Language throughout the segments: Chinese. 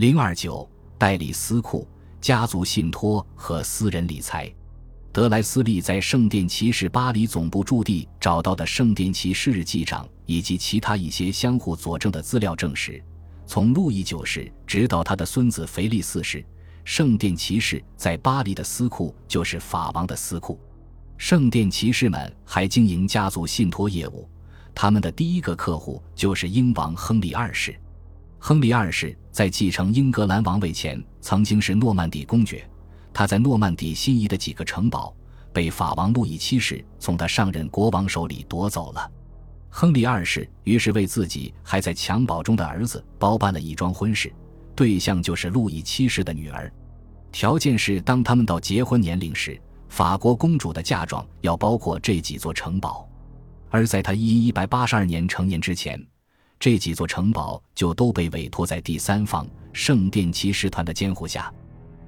零二九代理私库、家族信托和私人理财。德莱斯利在圣殿骑士巴黎总部驻地找到的圣殿骑士日记上，以及其他一些相互佐证的资料证实，从路易九世直到他的孙子腓力四世，圣殿骑士在巴黎的私库就是法王的私库。圣殿骑士们还经营家族信托业务，他们的第一个客户就是英王亨利二世。亨利二世在继承英格兰王位前，曾经是诺曼底公爵。他在诺曼底心仪的几个城堡被法王路易七世从他上任国王手里夺走了。亨利二世于是为自己还在襁褓中的儿子包办了一桩婚事，对象就是路易七世的女儿，条件是当他们到结婚年龄时，法国公主的嫁妆要包括这几座城堡。而在他一一百八十二年成年之前，这几座城堡就都被委托在第三方圣殿骑士团的监护下。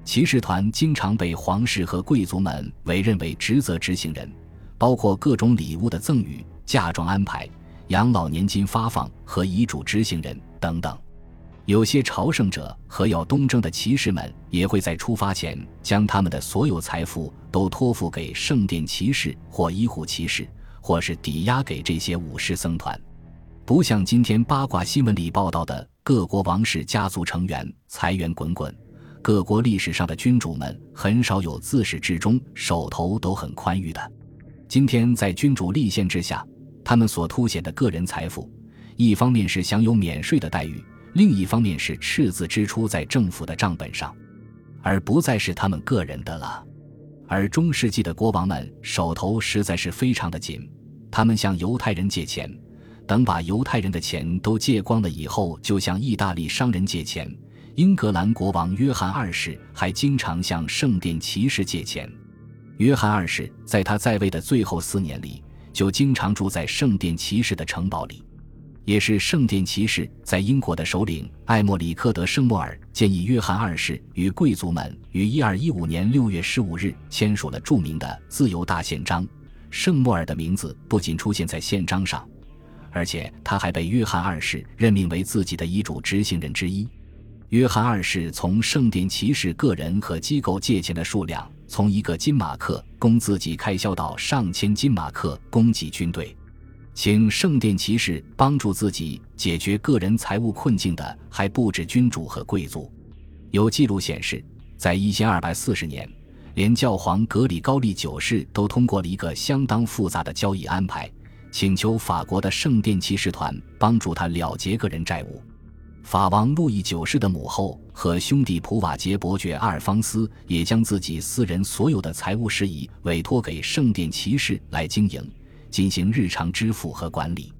骑士团经常被皇室和贵族们委任为职责执行人，包括各种礼物的赠与、嫁妆安排、养老年金发放和遗嘱执行人等等。有些朝圣者和要东征的骑士们也会在出发前将他们的所有财富都托付给圣殿骑士或医护骑士，或是抵押给这些武士僧团。不像今天八卦新闻里报道的各国王室家族成员财源滚滚。各国历史上的君主们很少有自始至终手头都很宽裕的。今天在君主立宪之下，他们所凸显的个人财富，一方面是享有免税的待遇，另一方面是赤字支出在政府的账本上，而不再是他们个人的了。而中世纪的国王们手头实在是非常的紧，他们向犹太人借钱，等把犹太人的钱都借光了以后，就向意大利商人借钱。英格兰国王约翰二世还经常向圣殿骑士借钱。约翰二世在他在位的最后四年里，就经常住在圣殿骑士的城堡里。也是圣殿骑士在英国的首领艾莫里克德圣莫尔建议约翰二世与贵族们于一二一五年六月十五日签署了著名的自由大宪章。圣莫尔的名字不仅出现在宪章上，而且他还被约翰二世任命为自己的遗嘱执行人之一。约翰二世从圣殿骑士个人和机构借钱的数量，从一个金马克供自己开销到上千金马克供给军队，请圣殿骑士帮助自己解决个人财务困境的还不止君主和贵族。有记录显示，在一千二百四十年，连教皇格里高利九世都通过了一个相当复杂的交易安排，请求法国的圣殿骑士团帮助他了结个人债务。法王路易九世的母后和兄弟普瓦捷伯爵阿尔方斯也将自己私人所有的财务事宜委托给圣殿骑士来经营，进行日常支付和管理。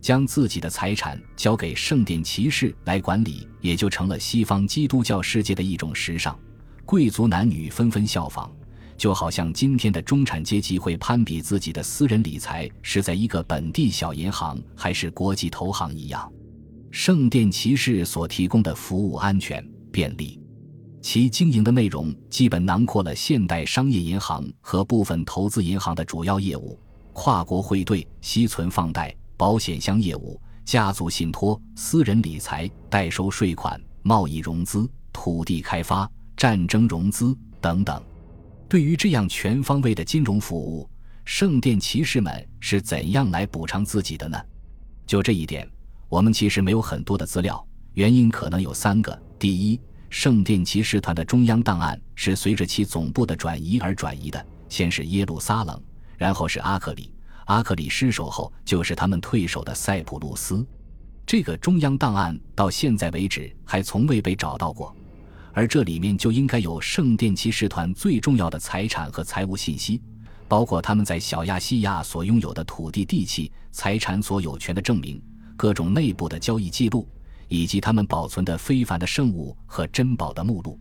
将自己的财产交给圣殿骑士来管理，也就成了西方基督教世界的一种时尚。贵族男女纷纷效仿，就好像今天的中产阶级会攀比自己的私人理财是在一个本地小银行还是国际投行一样。圣殿骑士所提供的服务安全便利，其经营的内容基本囊括了现代商业银行和部分投资银行的主要业务：跨国汇兑、息存放贷、保险箱业务、家族信托、私人理财、代收税款、贸易融资、土地开发、战争融资等等。对于这样全方位的金融服务，圣殿骑士们是怎样来补偿自己的呢？就这一点。我们其实没有很多的资料，原因可能有三个：第一，圣殿骑士团的中央档案是随着其总部的转移而转移的，先是耶路撒冷，然后是阿克里，阿克里失守后就是他们退守的塞浦路斯。这个中央档案到现在为止还从未被找到过，而这里面就应该有圣殿骑士团最重要的财产和财务信息，包括他们在小亚细亚所拥有的土地、地契、财产所有权的证明。各种内部的交易记录，以及他们保存的非凡的圣物和珍宝的目录。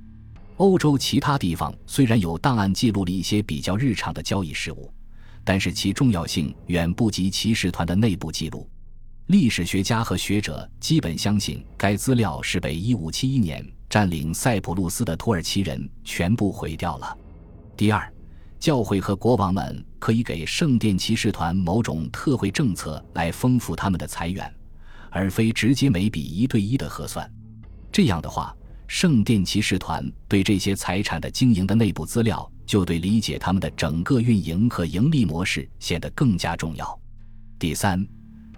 欧洲其他地方虽然有档案记录了一些比较日常的交易事务，但是其重要性远不及骑士团的内部记录。历史学家和学者基本相信，该资料是被1571年占领塞浦路斯的土耳其人全部毁掉了。第二，教会和国王们可以给圣殿骑士团某种特惠政策来丰富他们的财源。而非直接每笔一对一的核算，这样的话，圣殿骑士团对这些财产的经营的内部资料，就对理解他们的整个运营和盈利模式显得更加重要。第三，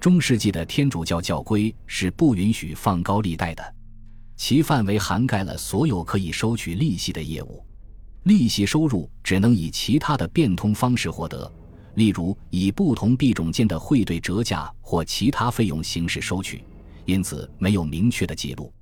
中世纪的天主教教规是不允许放高利贷的，其范围涵盖了所有可以收取利息的业务。利息收入只能以其他的变通方式获得，例如以不同币种间的汇兑折价或其他费用形式收取，因此没有明确的记录。